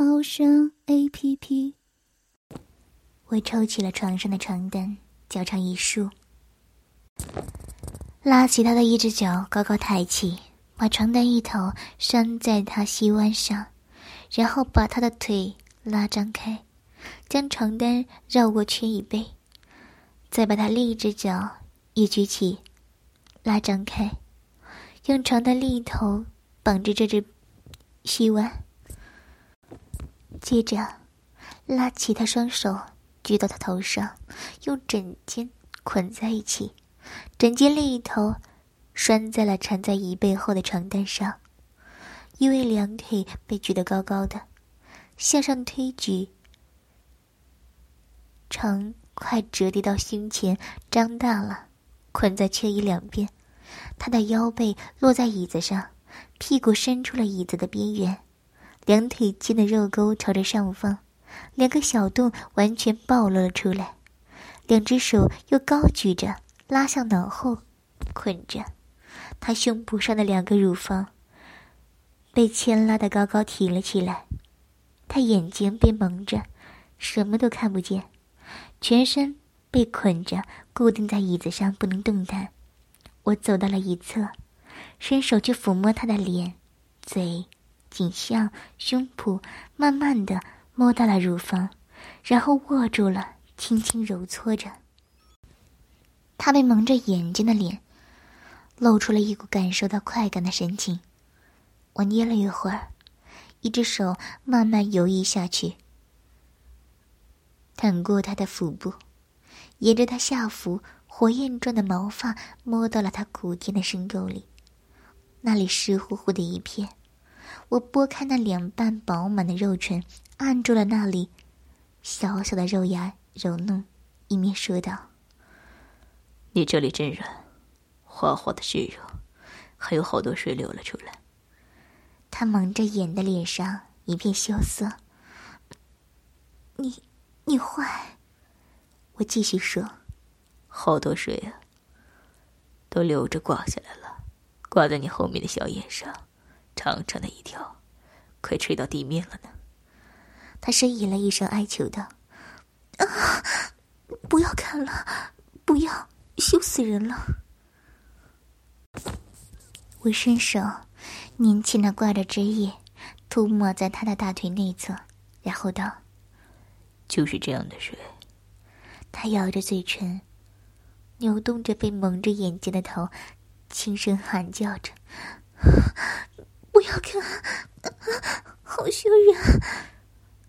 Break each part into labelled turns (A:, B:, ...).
A: 猫声 A P P。我抽起了床上的床单，脚上一竖，拉起他的一只脚，高高抬起，把床单一头拴在他膝弯上，然后把他的腿拉张开，将床单绕过圈椅背，再把他另一只脚也举起，拉张开。用床单另一头绑着这只膝弯，接着拉起他双手举到他头上，用枕巾捆在一起，枕巾另一头拴在了缠在椅背后的床单上。因为两腿被举得高高的，向上推举，床快折叠到胸前，张大了，捆在缺椅两边。他的腰背落在椅子上，屁股伸出了椅子的边缘，两腿间的肉沟朝着上方，两个小洞完全暴露了出来。两只手又高举着，拉向脑后，捆着。他胸脯上的两个乳房被牵拉的高高提了起来，他眼睛被蒙着，什么都看不见，全身被捆着，固定在椅子上，不能动弹。我走到了一侧，伸手去抚摸他的脸、嘴、颈项、胸脯，慢慢的摸到了乳房，然后握住了，轻轻揉搓着。他被蒙着眼睛的脸，露出了一股感受到快感的神情。我捏了一会儿，一只手慢慢游移下去，探过他的腹部，沿着他下腹。火焰状的毛发摸到了他古天的深沟里，那里湿乎乎的一片。我拨开那两瓣饱满的肉唇，按住了那里，小小的肉芽揉弄，一面说道：“
B: 你这里真软，滑滑的湿热，还有好多水流了出来。”
A: 他蒙着眼的脸上一片羞涩。你，你坏。我继续说。
B: 好多水啊，都流着挂下来了，挂在你后面的小眼上，长长的一条，快吹到地面了呢。
A: 他呻吟了一声，哀求道：“啊，不要看了，不要，羞死人了。”我伸手捻起那挂着汁液，涂抹在他的大腿内侧，然后道：“
B: 就是这样的水。”
A: 他咬着嘴唇。扭动着被蒙着眼睛的头，轻声喊叫着：“不要看，好羞人！”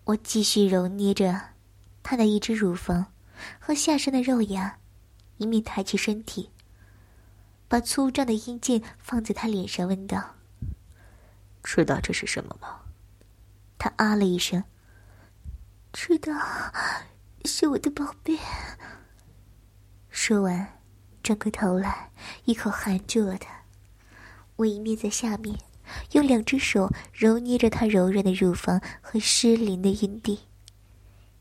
A: 我继续揉捏着他的一只乳房和下身的肉芽，一面抬起身体，把粗壮的阴茎放在他脸上，问道：“
B: 知道这是什么吗？”
A: 他啊了一声：“知道，是我的宝贝。”说完，转过头来，一口含住了他。我一面在下面用两只手揉捏着她柔软的乳房和湿淋的阴蒂，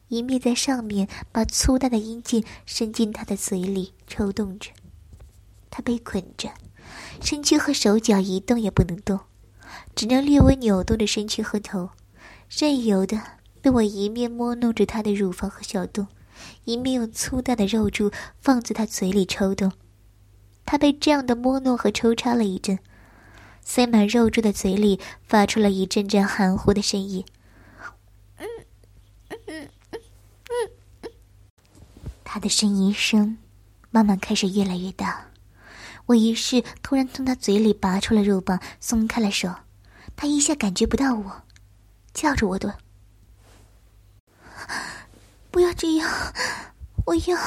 A: 一面在上面把粗大的阴茎伸进她的嘴里抽动着。他被捆着，身躯和手脚一动也不能动，只能略微扭动着身躯和头，任由的被我一面摸弄着他的乳房和小洞。一面用粗大的肉柱放在他嘴里抽动，他被这样的摸弄和抽插了一阵，塞满肉柱的嘴里发出了一阵阵含糊的声音。嗯嗯嗯他的呻吟声慢慢开始越来越大。我于是突然从他嘴里拔出了肉棒，松开了手。他一下感觉不到我，叫着我的。不要这样，我要。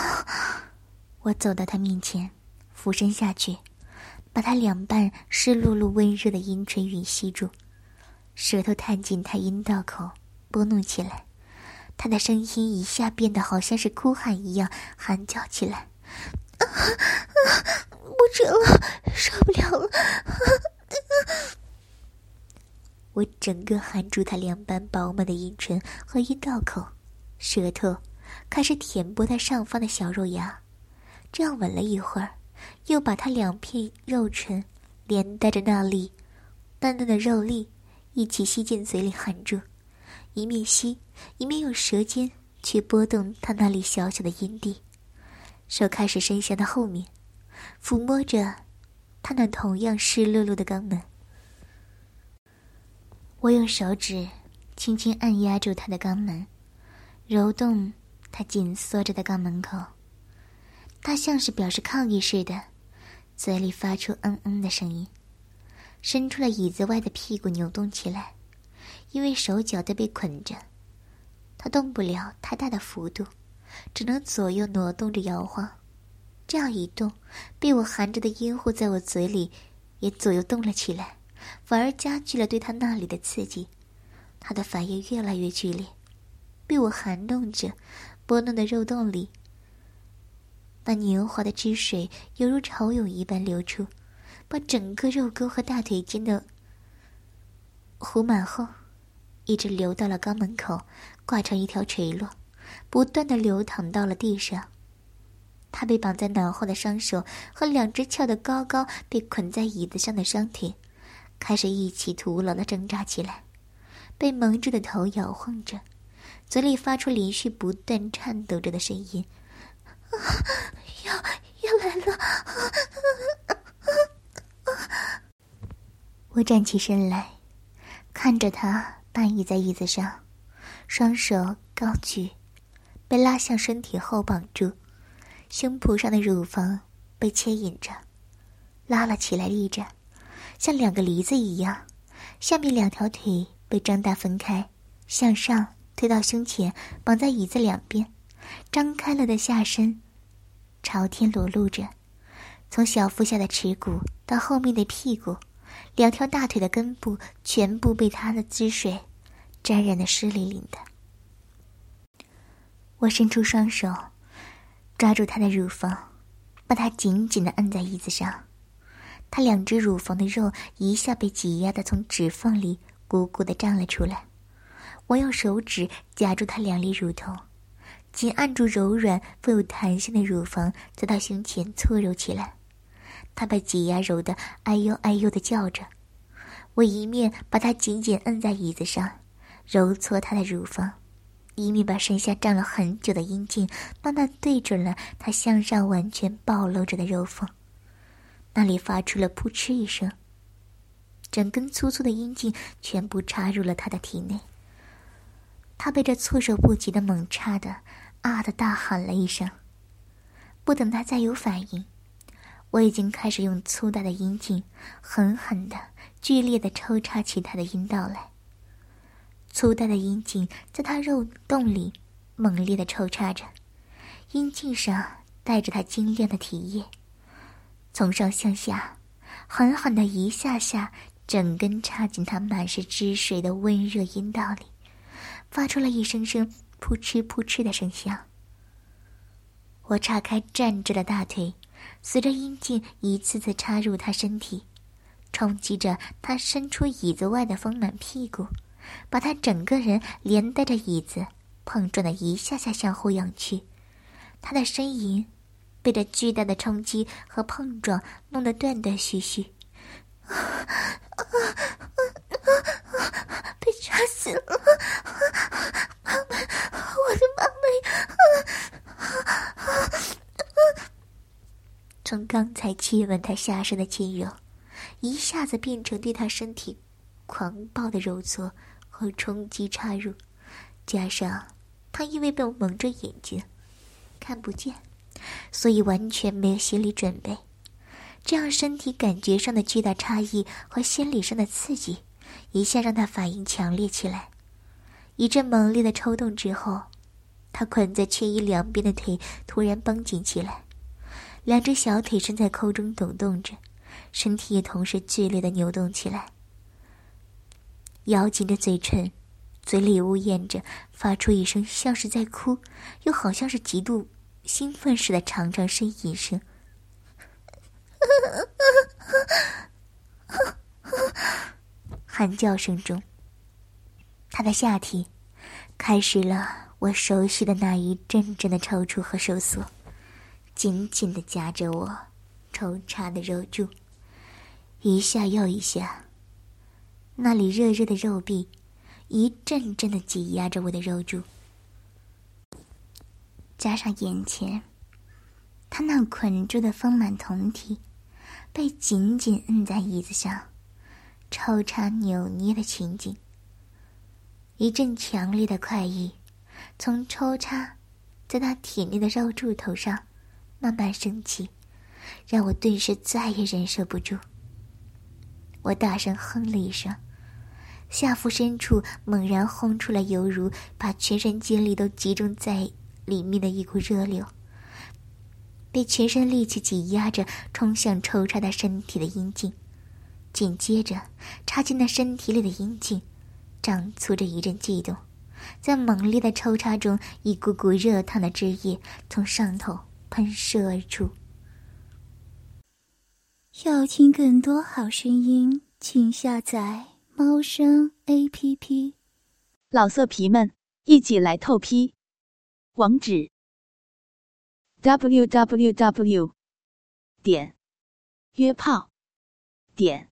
A: 我走到他面前，俯身下去，把他两半湿漉漉、温热的阴唇吮吸住，舌头探进他阴道口，拨弄起来，他的声音一下变得好像是哭喊一样，喊叫起来：“啊啊，不成了，受不了了！”我整个含住他两瓣饱满的阴唇和阴道口，舌头开始舔拨他上方的小肉芽，这样吻了一会儿，又把他两片肉唇连带着那粒淡淡的肉粒一起吸进嘴里含住，一面吸一面用舌尖去拨动他那里小小的阴蒂，手开始伸向他后面，抚摸着他那同样湿漉漉的肛门。我用手指轻轻按压住他的肛门，揉动他紧缩着的肛门口。他像是表示抗议似的，嘴里发出嗯嗯的声音，伸出了椅子外的屁股扭动起来，因为手脚都被捆着，他动不了太大的幅度，只能左右挪动着摇晃。这样一动，被我含着的阴户在我嘴里也左右动了起来。反而加剧了对他那里的刺激，他的反应越来越剧烈，被我含弄着，拨弄的肉洞里，那黏滑的汁水犹如潮涌一般流出，把整个肉沟和大腿间的糊满后，一直流到了肛门口，挂成一条垂落，不断的流淌到了地上。他被绑在脑后的双手和两只翘得高高、被捆在椅子上的双腿。开始一起徒劳的挣扎起来，被蒙住的头摇晃着，嘴里发出连续不断颤抖着的声音：“啊，要要来了！”我站起身来，看着他半倚在椅子上，双手高举，被拉向身体后绑住，胸脯上的乳房被牵引着，拉了起来立着。像两个梨子一样，下面两条腿被张大分开，向上推到胸前，绑在椅子两边，张开了的下身朝天裸露着，从小腹下的耻骨到后面的屁股，两条大腿的根部全部被他的汁水沾染的湿淋淋的。我伸出双手，抓住他的乳房，把他紧紧的按在椅子上。他两只乳房的肉一下被挤压的从指缝里鼓鼓的胀了出来，我用手指夹住他两粒乳头，紧按住柔软富有弹性的乳房，在她胸前搓揉起来。她被挤压揉得哎呦哎呦的叫着，我一面把她紧紧摁在椅子上，揉搓她的乳房，一面把身下站了很久的阴茎慢慢对准了她向上完全暴露着的肉缝。那里发出了扑哧一声，整根粗粗的阴茎全部插入了他的体内。他被这措手不及的猛插的啊的大喊了一声。不等他再有反应，我已经开始用粗大的阴茎狠狠的、剧烈的抽插起他的阴道来。粗大的阴茎在他肉洞里猛烈的抽插着，阴茎上带着他晶亮的体液。从上向下，狠狠的一下下，整根插进他满是汁水的温热阴道里，发出了一声声扑哧扑哧的声响。我叉开站着的大腿，随着阴茎一次次插入他身体，冲击着他伸出椅子外的丰满屁股，把他整个人连带着椅子碰撞的一下下向后仰去，他的呻吟。被这巨大的冲击和碰撞弄得断断续续，啊啊啊啊啊被扎死了！妈妈，我的妈妈！从刚才亲吻他下身的亲热，一下子变成对他身体狂暴的揉搓和冲击插入，加上他因为被我蒙着眼睛，看不见。所以完全没有心理准备，这样身体感觉上的巨大差异和心理上的刺激，一下让他反应强烈起来。一阵猛烈的抽动之后，他捆在衬衣两边的腿突然绷紧起来，两只小腿正在空中抖动着，身体也同时剧烈的扭动起来。咬紧着嘴唇，嘴里呜咽着，发出一声像是在哭，又好像是极度兴奋似的长长呻吟声。喊叫声中，他的下体开始了我熟悉的那一阵阵的抽搐和收缩，紧紧的夹着我抽插的肉柱，一下又一下。那里热热的肉壁，一阵阵的挤压着我的肉柱，加上眼前他那捆住的丰满酮体，被紧紧摁在椅子上。抽插扭捏的情景，一阵强烈的快意从抽插在他体内的肉柱头上慢慢升起，让我顿时再也忍受不住。我大声哼了一声，下腹深处猛然轰出了犹如把全身精力都集中在里面的一股热流，被全身力气挤压着冲向抽插他身体的阴茎。紧接着，插进那身体里的阴茎，长促着一阵悸动，在猛烈的抽插中，一股股热烫的汁液从上头喷射而出。
C: 要听更多好声音，请下载猫声 A P P。老色皮们，一起来透批！网址：w w w. 点约炮点。